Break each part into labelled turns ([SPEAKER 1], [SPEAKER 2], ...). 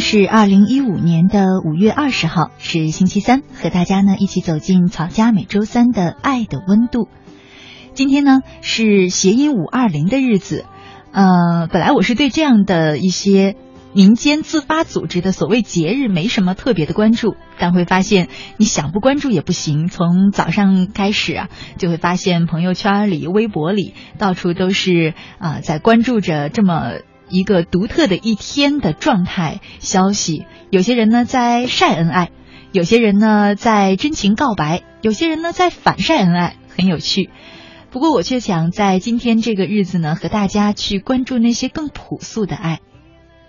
[SPEAKER 1] 是二零一五年的五月二十号，是星期三，和大家呢一起走进草家每周三的爱的温度。今天呢是谐音五二零的日子，呃，本来我是对这样的一些民间自发组织的所谓节日没什么特别的关注，但会发现你想不关注也不行。从早上开始啊，就会发现朋友圈里、微博里到处都是啊、在关注着这么。一个独特的一天的状态消息，有些人呢在晒恩爱，有些人呢在真情告白，有些人呢在反晒恩爱，很有趣。不过我却想在今天这个日子呢，和大家去关注那些更朴素的爱。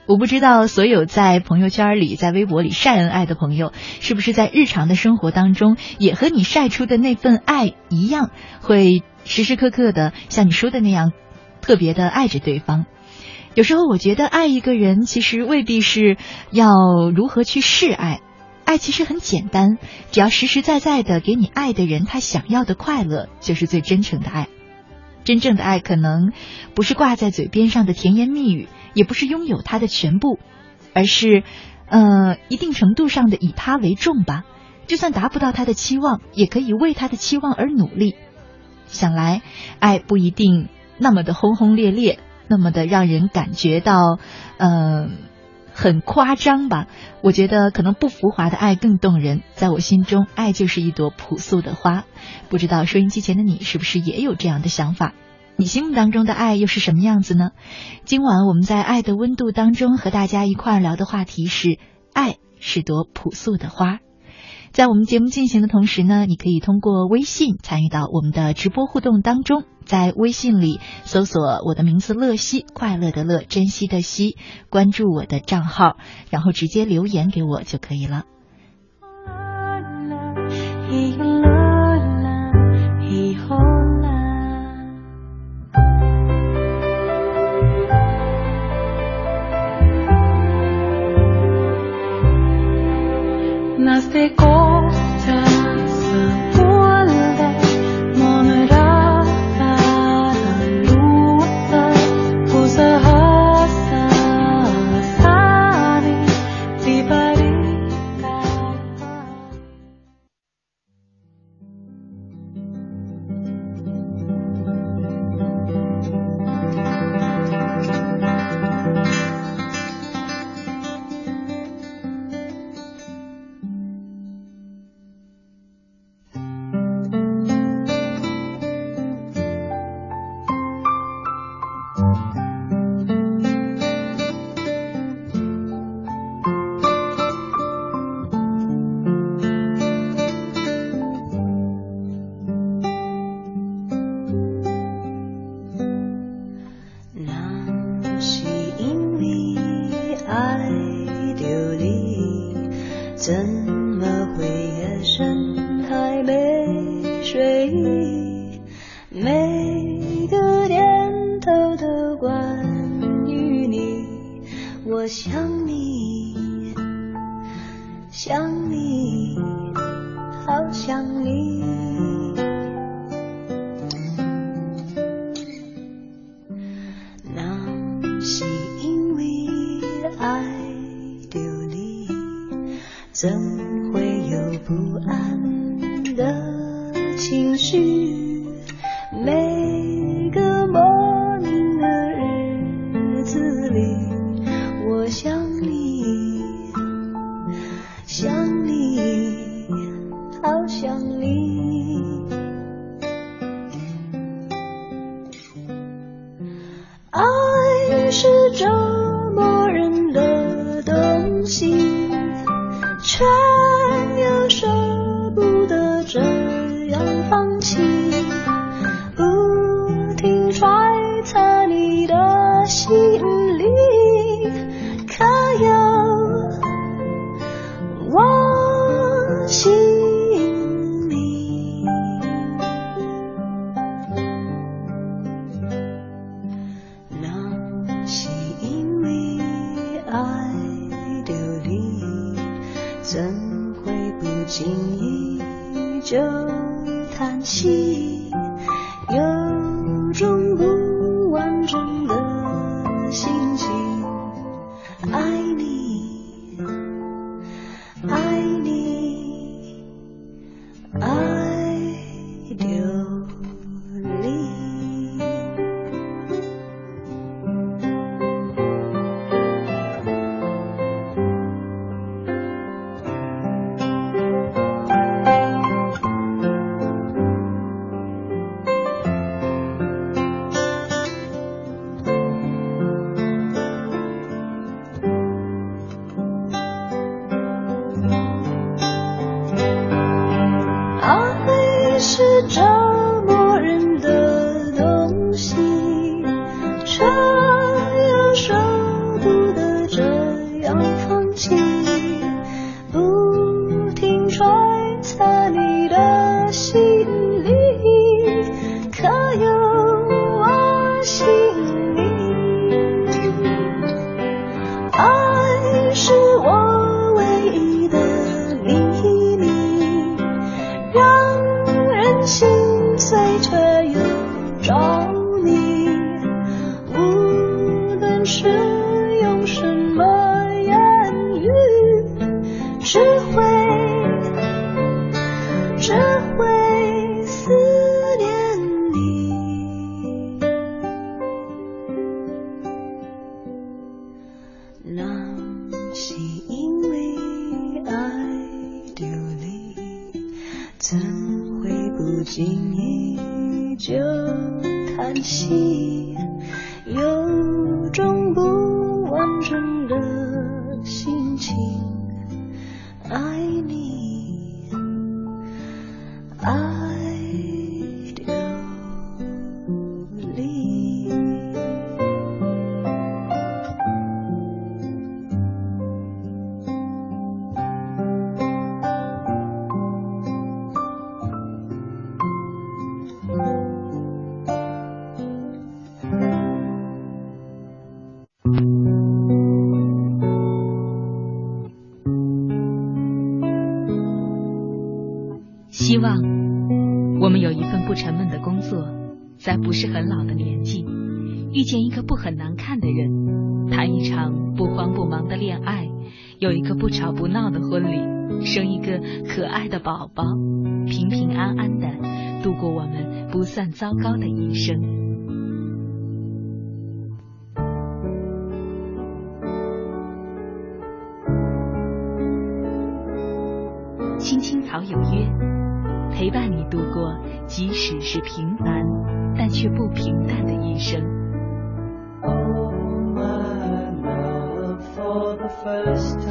[SPEAKER 1] 我不知道所有在朋友圈里、在微博里晒恩爱的朋友，是不是在日常的生活当中，也和你晒出的那份爱一样，会时时刻刻的像你说的那样，特别的爱着对方。有时候我觉得爱一个人，其实未必是要如何去示爱，爱其实很简单，只要实实在在的给你爱的人他想要的快乐，就是最真诚的爱。真正的爱可能不是挂在嘴边上的甜言蜜语，也不是拥有他的全部，而是，呃，一定程度上的以他为重吧。就算达不到他的期望，也可以为他的期望而努力。想来，爱不一定那么的轰轰烈烈。那么的让人感觉到，呃，很夸张吧？我觉得可能不浮华的爱更动人。在我心中，爱就是一朵朴素的花。不知道收音机前的你是不是也有这样的想法？你心目当中的爱又是什么样子呢？今晚我们在爱的温度当中和大家一块儿聊的话题是：爱是朵朴素的花。在我们节目进行的同时呢，你可以通过微信参与到我们的直播互动当中，在微信里搜索我的名字“乐西”，快乐的乐，珍惜的惜，关注我的账号，然后直接留言给我就可以了。
[SPEAKER 2] 想你，那是因为爱着你。
[SPEAKER 1] 吵不闹的婚礼，生一个可爱的宝宝，平平安安的度过我们不算糟糕的一生。青青草有约，陪伴你度过即使是平凡但却不平淡的一生。
[SPEAKER 3] Oh, my love for the first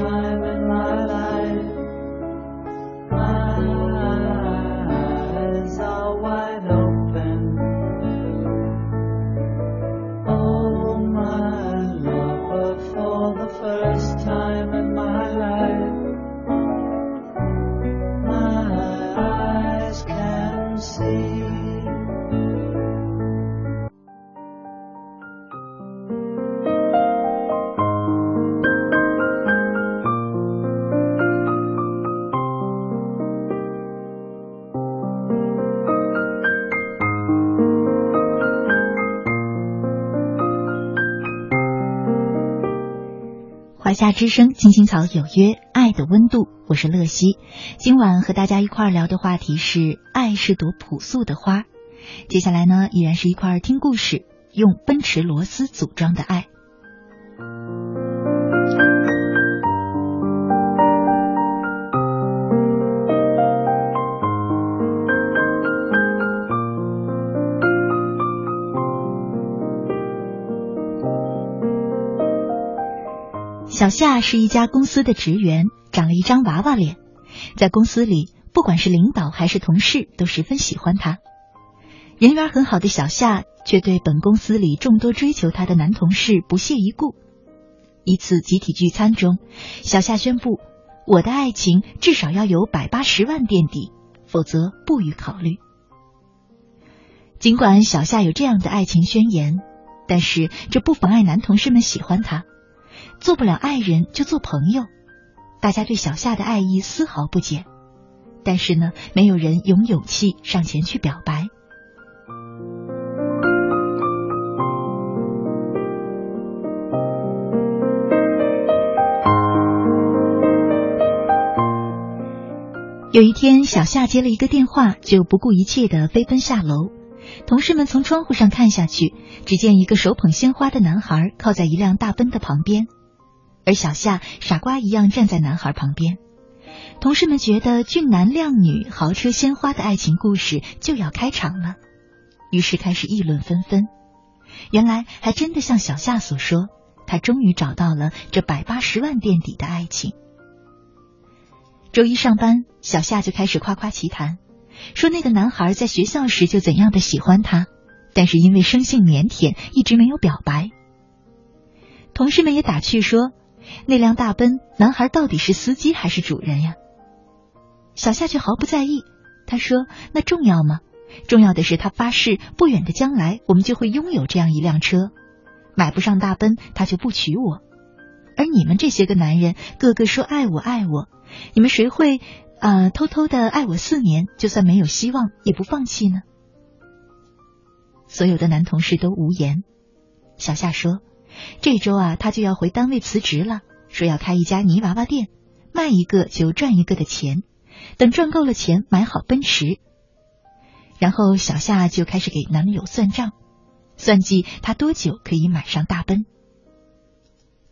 [SPEAKER 1] 夏之声，青青草有约，爱的温度，我是乐西。今晚和大家一块儿聊的话题是“爱是朵朴素的花”。接下来呢，依然是一块儿听故事，用奔驰螺丝组装的爱。小夏是一家公司的职员，长了一张娃娃脸，在公司里，不管是领导还是同事，都十分喜欢她。人缘很好的小夏，却对本公司里众多追求她的男同事不屑一顾。一次集体聚餐中，小夏宣布：“我的爱情至少要有百八十万垫底，否则不予考虑。”尽管小夏有这样的爱情宣言，但是这不妨碍男同事们喜欢她。做不了爱人就做朋友，大家对小夏的爱意丝毫不减，但是呢，没有人有勇气上前去表白。有一天，小夏接了一个电话，就不顾一切的飞奔下楼。同事们从窗户上看下去，只见一个手捧鲜花的男孩靠在一辆大奔的旁边。而小夏傻瓜一样站在男孩旁边，同事们觉得俊男靓女、豪车鲜花的爱情故事就要开场了，于是开始议论纷纷。原来还真的像小夏所说，他终于找到了这百八十万垫底的爱情。周一上班，小夏就开始夸夸其谈，说那个男孩在学校时就怎样的喜欢他，但是因为生性腼腆，一直没有表白。同事们也打趣说。那辆大奔，男孩到底是司机还是主人呀？小夏却毫不在意，他说：“那重要吗？重要的是他发誓，不远的将来我们就会拥有这样一辆车。买不上大奔，他就不娶我。而你们这些个男人，个个说爱我爱我，你们谁会啊偷偷的爱我四年，就算没有希望也不放弃呢？”所有的男同事都无言。小夏说。这周啊，他就要回单位辞职了，说要开一家泥娃娃店，卖一个就赚一个的钱，等赚够了钱买好奔驰。然后小夏就开始给男友算账，算计他多久可以买上大奔。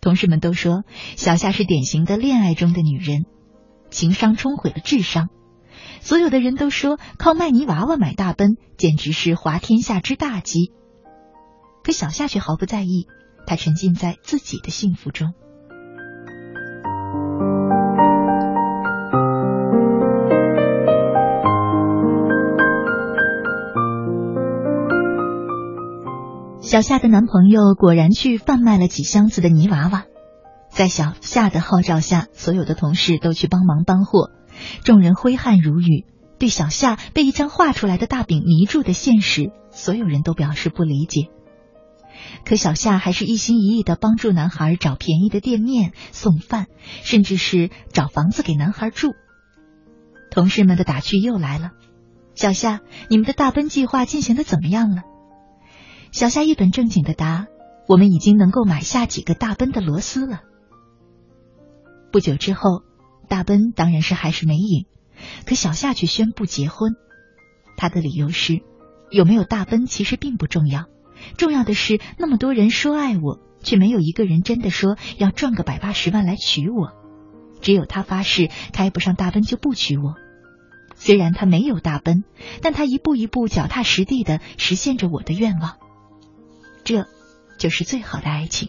[SPEAKER 1] 同事们都说小夏是典型的恋爱中的女人，情商冲毁了智商。所有的人都说靠卖泥娃娃买大奔简直是滑天下之大稽，可小夏却毫不在意。他沉浸在自己的幸福中。小夏的男朋友果然去贩卖了几箱子的泥娃娃，在小夏的号召下，所有的同事都去帮忙搬货，众人挥汗如雨。对小夏被一张画出来的大饼迷住的现实，所有人都表示不理解。可小夏还是一心一意的帮助男孩找便宜的店面、送饭，甚至是找房子给男孩住。同事们的打趣又来了：“小夏，你们的大奔计划进行的怎么样了？”小夏一本正经的答：“我们已经能够买下几个大奔的螺丝了。”不久之后，大奔当然是还是没影，可小夏却宣布结婚。他的理由是：有没有大奔其实并不重要。重要的是，那么多人说爱我，却没有一个人真的说要赚个百八十万来娶我。只有他发誓，开不上大奔就不娶我。虽然他没有大奔，但他一步一步脚踏实地的实现着我的愿望。这，就是最好的爱情。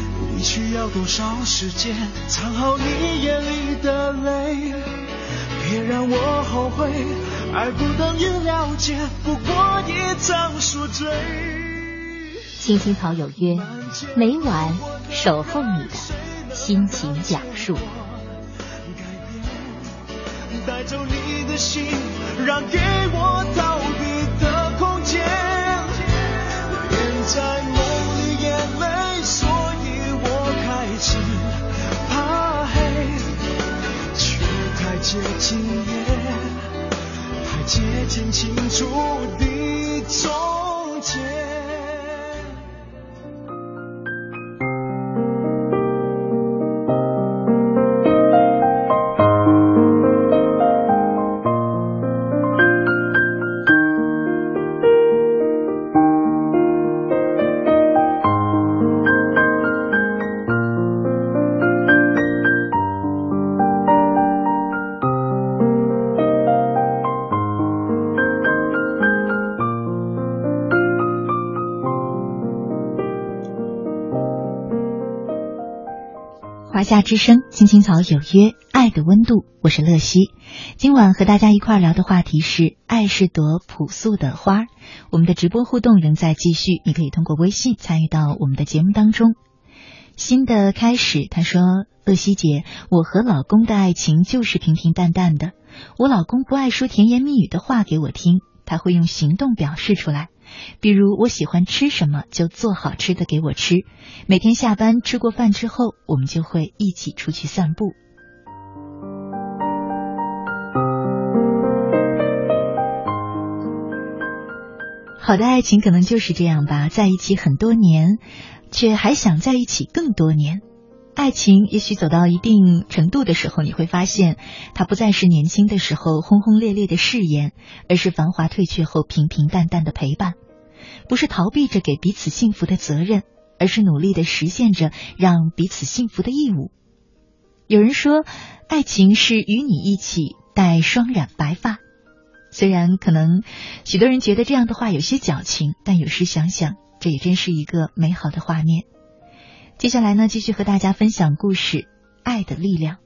[SPEAKER 4] 你需要多少时间藏好你眼里的泪？别让我后悔，爱不等于了解，不过一场宿醉。
[SPEAKER 5] 青青草有约，每晚守候你的心情讲述。
[SPEAKER 4] 带走你的心，让给我逃避只怕黑，却太接近夜，太接近清楚的终
[SPEAKER 1] 华夏之声，青青草有约，爱的温度，我是乐西。今晚和大家一块聊的话题是“爱是朵朴素的花”。我们的直播互动仍在继续，你可以通过微信参与到我们的节目当中。新的开始，他说：“乐西姐，我和老公的爱情就是平平淡淡的。我老公不爱说甜言蜜语的话给我听，他会用行动表示出来。”比如我喜欢吃什么，就做好吃的给我吃。每天下班吃过饭之后，我们就会一起出去散步。好的爱情可能就是这样吧，在一起很多年，却还想在一起更多年。爱情也许走到一定程度的时候，你会发现，它不再是年轻的时候轰轰烈烈的誓言，而是繁华褪去后平平淡淡的陪伴。不是逃避着给彼此幸福的责任，而是努力的实现着让彼此幸福的义务。有人说，爱情是与你一起戴双染白发。虽然可能许多人觉得这样的话有些矫情，但有时想想，这也真是一个美好的画面。接下来呢，继续和大家分享故事《爱的力量》。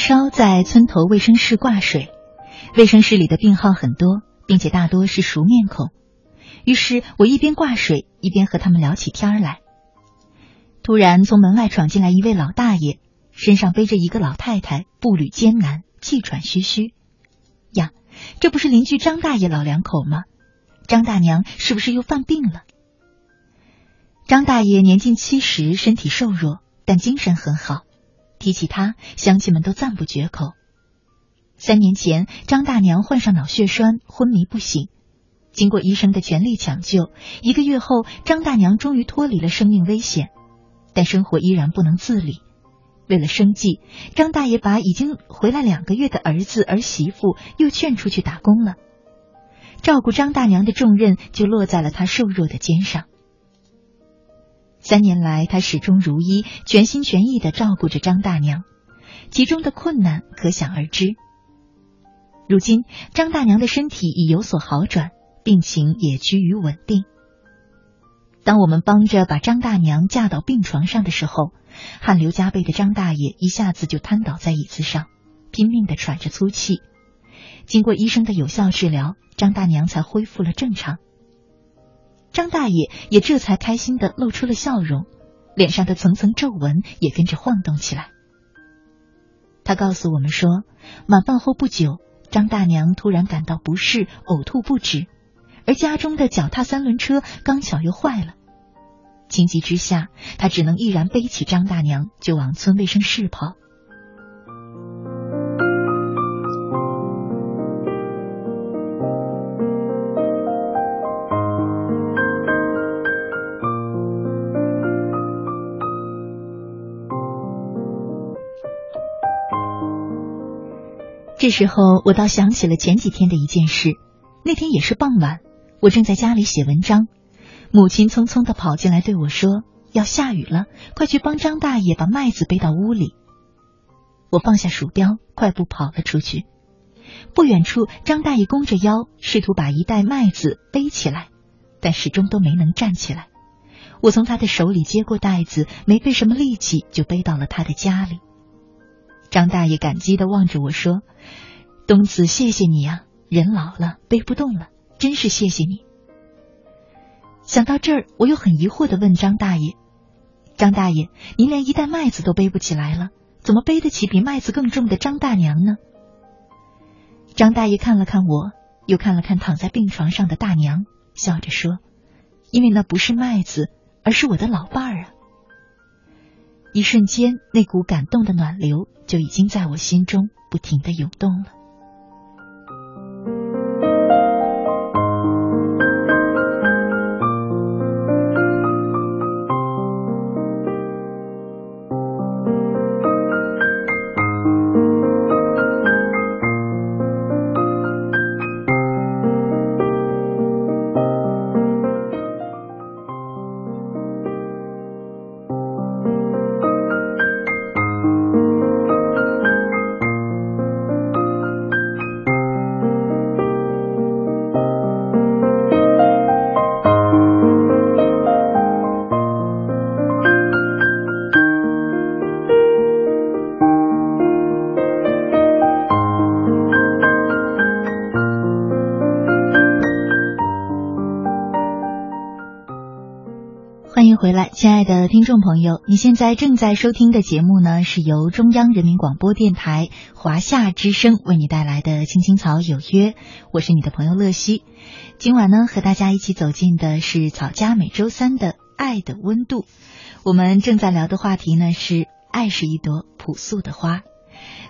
[SPEAKER 1] 烧，在村头卫生室挂水。卫生室里的病号很多，并且大多是熟面孔。于是我一边挂水，一边和他们聊起天来。突然，从门外闯进来一位老大爷，身上背着一个老太太，步履艰难，气喘吁吁。呀，这不是邻居张大爷老两口吗？张大娘是不是又犯病了？张大爷年近七十，身体瘦弱，但精神很好。提起他，乡亲们都赞不绝口。三年前，张大娘患上脑血栓，昏迷不醒。经过医生的全力抢救，一个月后，张大娘终于脱离了生命危险，但生活依然不能自理。为了生计，张大爷把已经回来两个月的儿子儿媳妇又劝出去打工了。照顾张大娘的重任就落在了他瘦弱的肩上。三年来，他始终如一，全心全意的照顾着张大娘，其中的困难可想而知。如今，张大娘的身体已有所好转，病情也趋于稳定。当我们帮着把张大娘架到病床上的时候，汗流浃背的张大爷一下子就瘫倒在椅子上，拼命的喘着粗气。经过医生的有效治疗，张大娘才恢复了正常。张大爷也这才开心的露出了笑容，脸上的层层皱纹也跟着晃动起来。他告诉我们说，晚饭后不久，张大娘突然感到不适，呕吐不止，而家中的脚踏三轮车刚巧又坏了。情急之下，他只能毅然背起张大娘就往村卫生室跑。这时候，我倒想起了前几天的一件事。那天也是傍晚，我正在家里写文章，母亲匆匆的跑进来对我说：“要下雨了，快去帮张大爷把麦子背到屋里。”我放下鼠标，快步跑了出去。不远处，张大爷弓着腰，试图把一袋麦子背起来，但始终都没能站起来。我从他的手里接过袋子，没费什么力气就背到了他的家里。张大爷感激的望着我说：“东子，谢谢你啊！人老了背不动了，真是谢谢你。”想到这儿，我又很疑惑的问张大爷：“张大爷，您连一袋麦子都背不起来了，怎么背得起比麦子更重的张大娘呢？”张大爷看了看我，又看了看躺在病床上的大娘，笑着说：“因为那不是麦子，而是我的老伴儿啊。”一瞬间，那股感动的暖流就已经在我心中不停的涌动了。听众朋友，你现在正在收听的节目呢，是由中央人民广播电台华夏之声为你带来的《青青草有约》，我是你的朋友乐西。今晚呢，和大家一起走进的是草家每周三的《爱的温度》，我们正在聊的话题呢是“爱是一朵朴素的花”。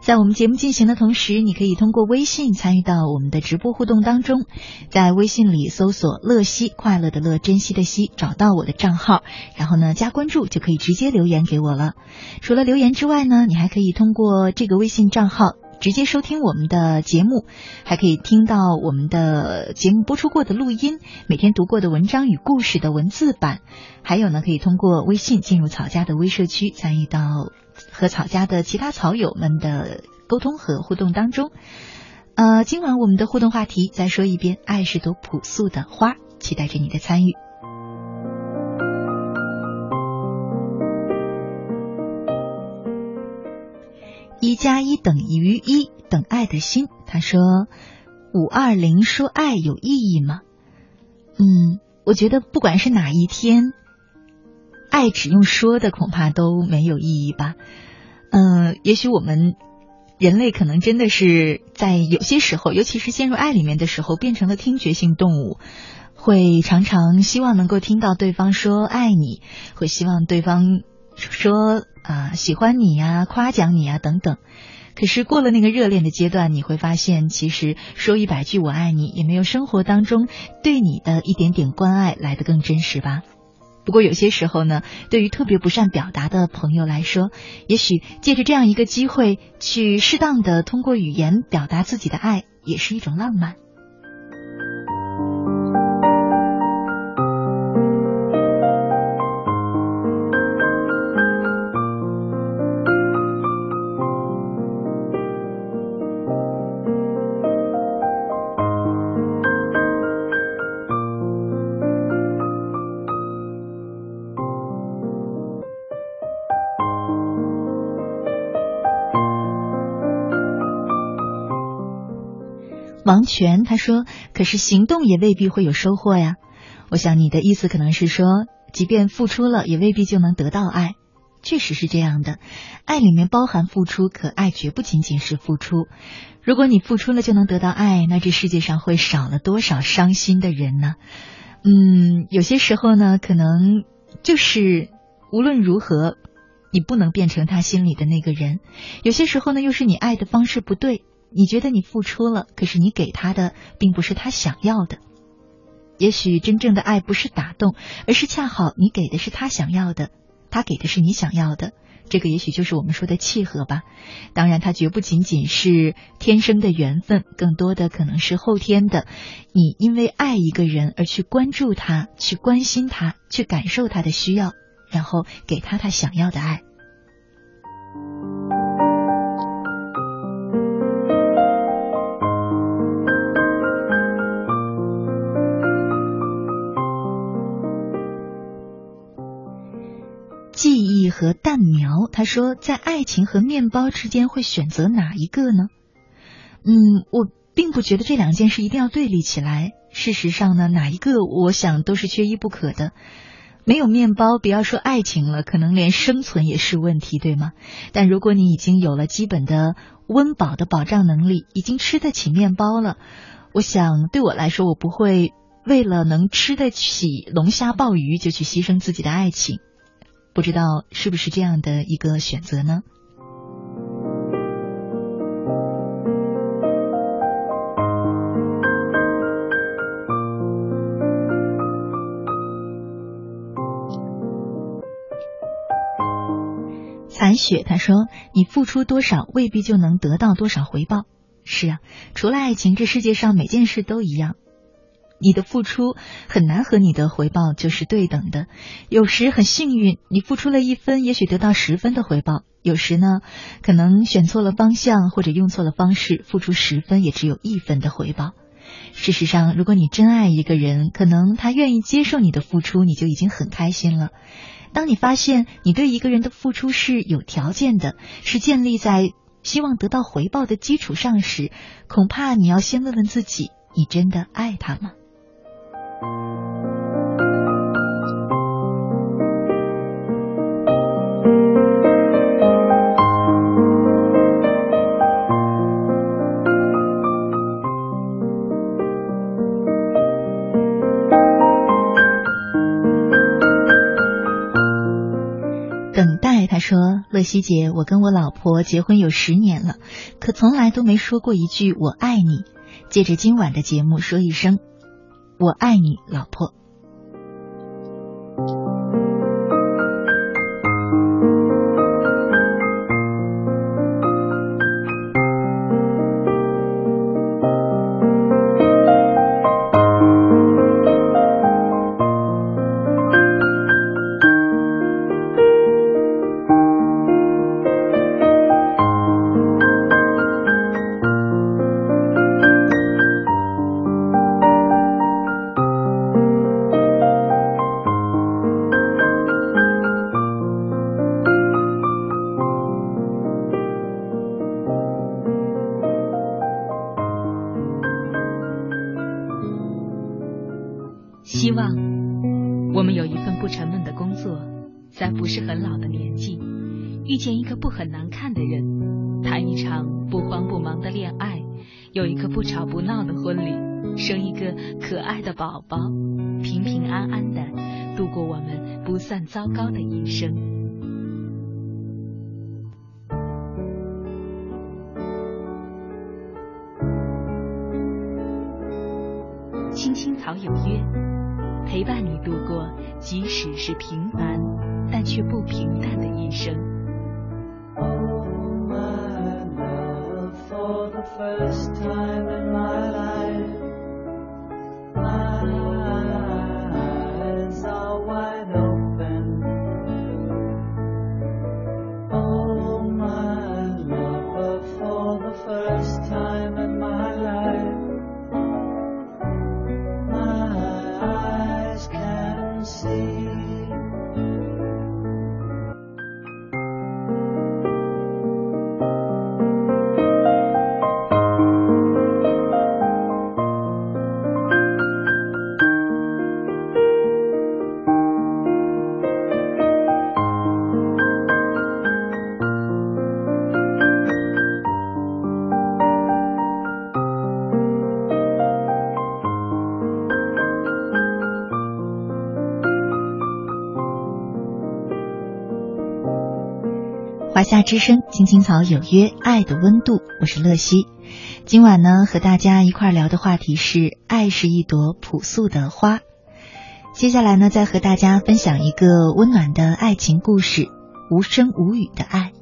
[SPEAKER 1] 在我们节目进行的同时，你可以通过微信参与到我们的直播互动当中，在微信里搜索“乐西”，快乐的乐，珍惜的惜，找到我的账号，然后呢加关注，就可以直接留言给我了。除了留言之外呢，你还可以通过这个微信账号直接收听我们的节目，还可以听到我们的节目播出过的录音，每天读过的文章与故事的文字版，还有呢，可以通过微信进入草家的微社区，参与到。和草家的其他草友们的沟通和互动当中，呃，今晚我们的互动话题再说一遍：爱是朵朴素的花，期待着你的参与。一加一等于一，等爱的心。他说：“五二零说爱有意义吗？”嗯，我觉得不管是哪一天。爱只用说的恐怕都没有意义吧，嗯，也许我们人类可能真的是在有些时候，尤其是陷入爱里面的时候，变成了听觉性动物，会常常希望能够听到对方说爱你，会希望对方说啊喜欢你呀、夸奖你呀等等。可是过了那个热恋的阶段，你会发现，其实说一百句我爱你，也没有生活当中对你的一点点关爱来的更真实吧。不过有些时候呢，对于特别不善表达的朋友来说，也许借着这样一个机会，去适当的通过语言表达自己的爱，也是一种浪漫。权他说：“可是行动也未必会有收获呀。”我想你的意思可能是说，即便付出了，也未必就能得到爱。确实是这样的，爱里面包含付出，可爱绝不仅仅是付出。如果你付出了就能得到爱，那这世界上会少了多少伤心的人呢？嗯，有些时候呢，可能就是无论如何，你不能变成他心里的那个人。有些时候呢，又是你爱的方式不对，你觉得你付出了，可是你给他的并不是他想要的。也许真正的爱不是打动，而是恰好你给的是他想要的，他给的是你想要的。这个也许就是我们说的契合吧。当然，它绝不仅仅是天生的缘分，更多的可能是后天的。你因为爱一个人而去关注他，去关心他，去感受他的需要，然后给他他想要的爱。和蛋苗，他说，在爱情和面包之间会选择哪一个呢？嗯，我并不觉得这两件事一定要对立起来。事实上呢，哪一个我想都是缺一不可的。没有面包，不要说爱情了，可能连生存也是问题，对吗？但如果你已经有了基本的温饱的保障能力，已经吃得起面包了，我想对我来说，我不会为了能吃得起龙虾鲍鱼就去牺牲自己的爱情。不知道是不是这样的一个选择呢？残雪他说：“你付出多少，未必就能得到多少回报。”是啊，除了爱情，这世界上每件事都一样。你的付出很难和你的回报就是对等的，有时很幸运，你付出了一分，也许得到十分的回报；有时呢，可能选错了方向或者用错了方式，付出十分也只有一分的回报。事实上，如果你真爱一个人，可能他愿意接受你的付出，你就已经很开心了。当你发现你对一个人的付出是有条件的，是建立在希望得到回报的基础上时，恐怕你要先问问自己：你真的爱他吗？等待，他说：“乐西姐，我跟我老婆结婚有十年了，可从来都没说过一句我爱你。借着今晚的节目，说一声。”我爱你，老婆。华夏之声，青青草有约，爱的温度，我是乐西。今晚呢，和大家一块聊的话题是“爱是一朵朴素的花”。接下来呢，再和大家分享一个温暖的爱情故事——无声无语的爱。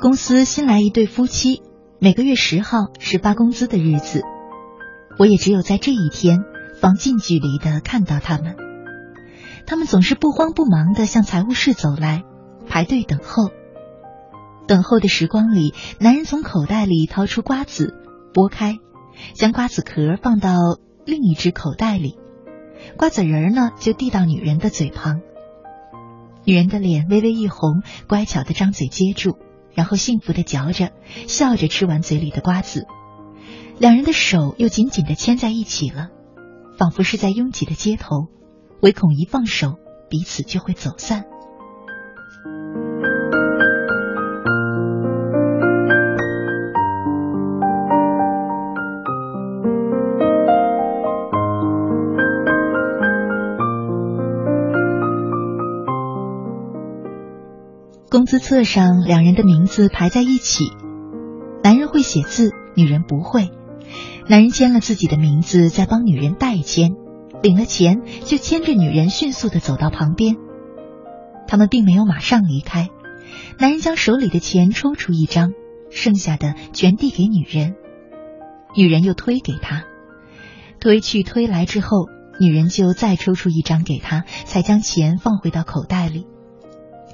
[SPEAKER 1] 公司新来一对夫妻，每个月十号是发工资的日子。我也只有在这一天，方近距离的看到他们。他们总是不慌不忙的向财务室走来，排队等候。等候的时光里，男人从口袋里掏出瓜子，剥开，将瓜子壳放到另一只口袋里，瓜子仁儿呢就递到女人的嘴旁。女人的脸微微一红，乖巧的张嘴接住，然后幸福的嚼着，笑着吃完嘴里的瓜子。两人的手又紧紧的牵在一起了，仿佛是在拥挤的街头，唯恐一放手，彼此就会走散。工资册上两人的名字排在一起，男人会写字，女人不会。男人签了自己的名字，再帮女人代签，领了钱就牵着女人迅速的走到旁边。他们并没有马上离开，男人将手里的钱抽出一张，剩下的全递给女人，女人又推给他，推去推来之后，女人就再抽出一张给他，才将钱放回到口袋里，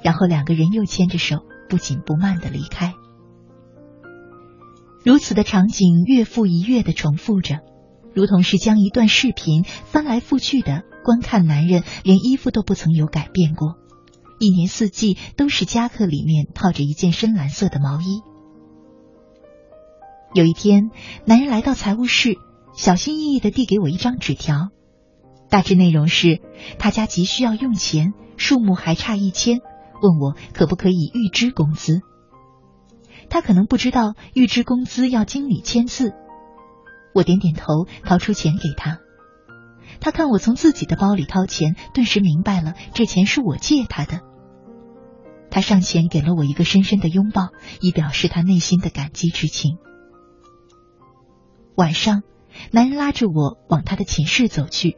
[SPEAKER 1] 然后两个人又牵着手，不紧不慢的离开。如此的场景月复一月的重复着，如同是将一段视频翻来覆去的观看。男人连衣服都不曾有改变过，一年四季都是夹克里面套着一件深蓝色的毛衣。有一天，男人来到财务室，小心翼翼的递给我一张纸条，大致内容是他家急需要用钱，数目还差一千，问我可不可以预支工资。他可能不知道预支工资要经理签字，我点点头，掏出钱给他。他看我从自己的包里掏钱，顿时明白了这钱是我借他的。他上前给了我一个深深的拥抱，以表示他内心的感激之情。晚上，男人拉着我往他的寝室走去，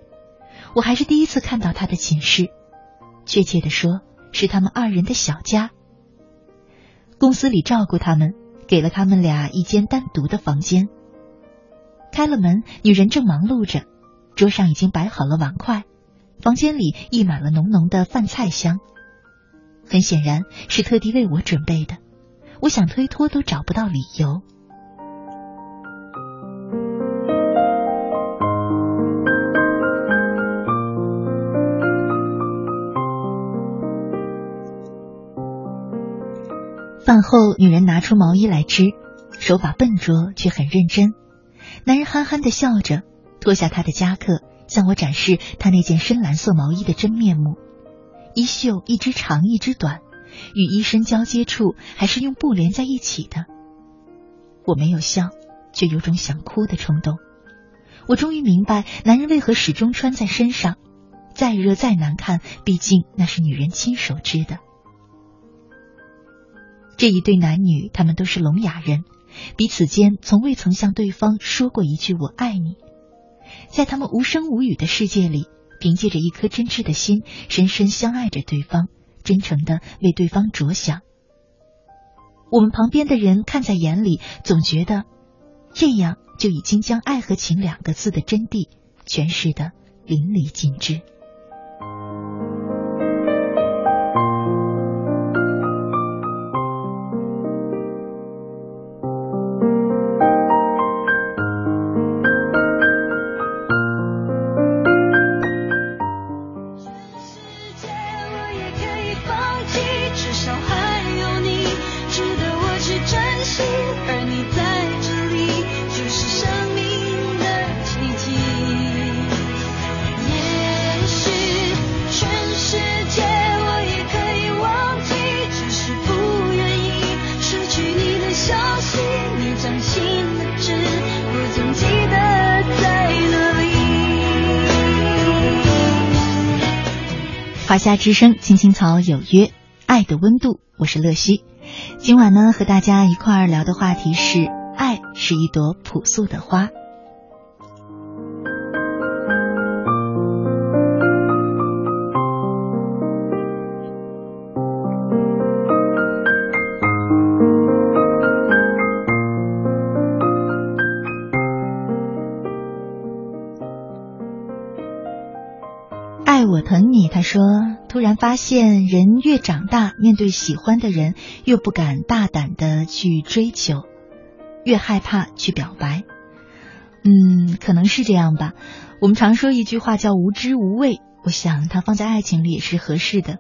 [SPEAKER 1] 我还是第一次看到他的寝室，确切的说，是他们二人的小家。公司里照顾他们，给了他们俩一间单独的房间。开了门，女人正忙碌着，桌上已经摆好了碗筷，房间里溢满了浓浓的饭菜香。很显然是特地为我准备的，我想推脱都找不到理由。饭后，女人拿出毛衣来织，手法笨拙却很认真。男人憨憨的笑着，脱下他的夹克，向我展示他那件深蓝色毛衣的真面目：衣袖一只长一只短，与衣身交接处还是用布连在一起的。我没有笑，却有种想哭的冲动。我终于明白，男人为何始终穿在身上，再热再难看，毕竟那是女人亲手织的。这一对男女，他们都是聋哑人，彼此间从未曾向对方说过一句“我爱你”。在他们无声无语的世界里，凭借着一颗真挚的心，深深相爱着对方，真诚的为对方着想。我们旁边的人看在眼里，总觉得这样就已经将“爱”和“情”两个字的真谛诠释的淋漓尽致。夏之声，青青草有约，爱的温度，我是乐西。今晚呢，和大家一块儿聊的话题是：爱是一朵朴素的花。说，突然发现人越长大，面对喜欢的人，越不敢大胆的去追求，越害怕去表白。嗯，可能是这样吧。我们常说一句话叫无知无畏，我想它放在爱情里也是合适的。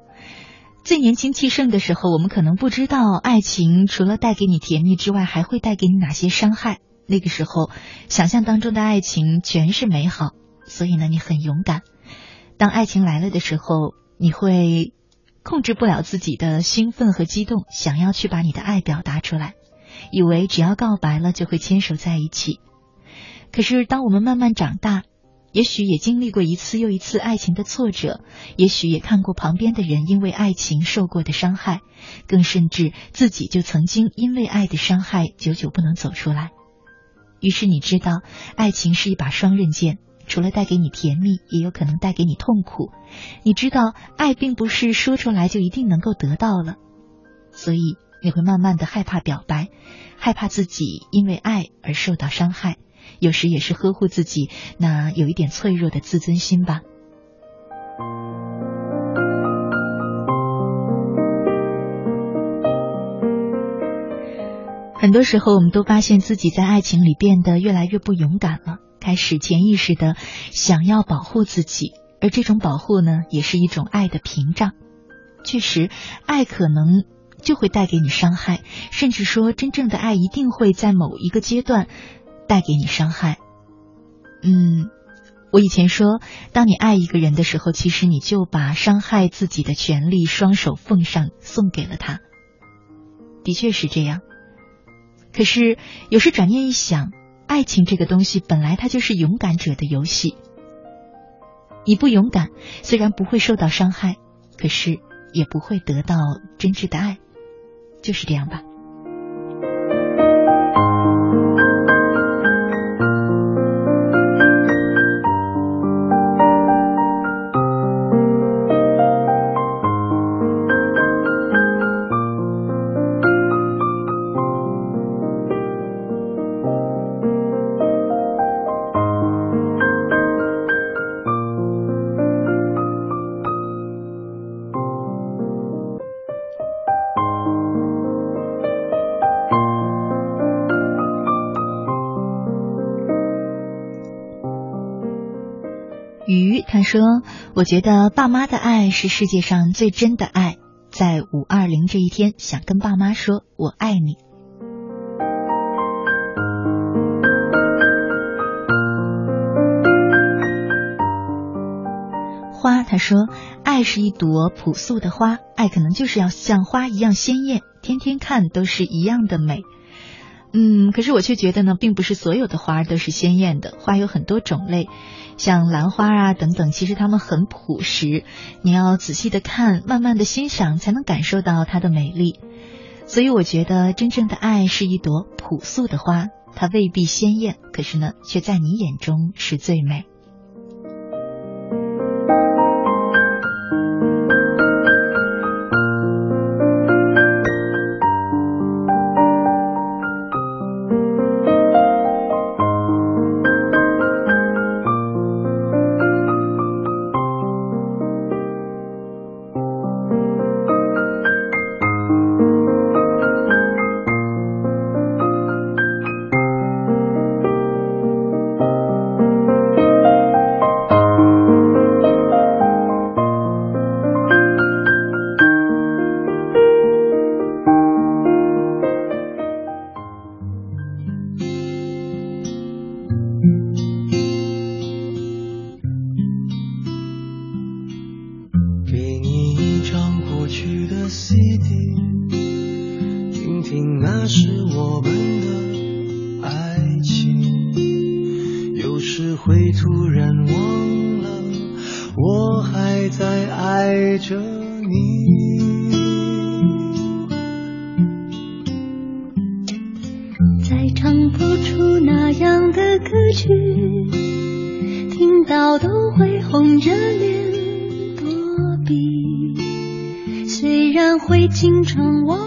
[SPEAKER 1] 最年轻气盛的时候，我们可能不知道爱情除了带给你甜蜜之外，还会带给你哪些伤害。那个时候，想象当中的爱情全是美好，所以呢，你很勇敢。当爱情来了的时候，你会控制不了自己的兴奋和激动，想要去把你的爱表达出来，以为只要告白了就会牵手在一起。可是，当我们慢慢长大，也许也经历过一次又一次爱情的挫折，也许也看过旁边的人因为爱情受过的伤害，更甚至自己就曾经因为爱的伤害久久不能走出来。于是，你知道，爱情是一把双刃剑。除了带给你甜蜜，也有可能带给你痛苦。你知道，爱并不是说出来就一定能够得到了，所以你会慢慢的害怕表白，害怕自己因为爱而受到伤害，有时也是呵护自己那有一点脆弱的自尊心吧。很多时候，我们都发现自己在爱情里变得越来越不勇敢了。开始潜意识的想要保护自己，而这种保护呢，也是一种爱的屏障。确实，爱可能就会带给你伤害，甚至说，真正的爱一定会在某一个阶段带给你伤害。嗯，我以前说，当你爱一个人的时候，其实你就把伤害自己的权利双手奉上，送给了他。的确是这样。可是有时转念一想。爱情这个东西本来它就是勇敢者的游戏，你不勇敢，虽然不会受到伤害，可是也不会得到真挚的爱，就是这样吧。觉得爸妈的爱是世界上最真的爱。在五二零这一天，想跟爸妈说我爱你。花，他说，爱是一朵朴素的花，爱可能就是要像花一样鲜艳，天天看都是一样的美。嗯，可是我却觉得呢，并不是所有的花都是鲜艳的，花有很多种类。像兰花啊等等，其实它们很朴实，你要仔细的看，慢慢的欣赏，才能感受到它的美丽。所以我觉得，真正的爱是一朵朴素的花，它未必鲜艳，可是呢，却在你眼中是最美。
[SPEAKER 2] 歌曲听到都会红着脸躲避。虽然会经常忘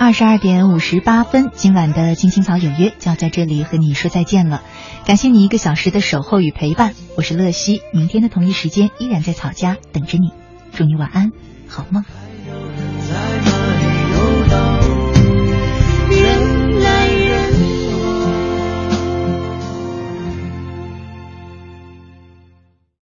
[SPEAKER 1] 二十二点五十八分，今晚的《青青草有约》就要在这里和你说再见了。感谢你一个小时的守候与陪伴，我是乐西。明天的同一时间依然在草家等着你，祝你晚安，好梦。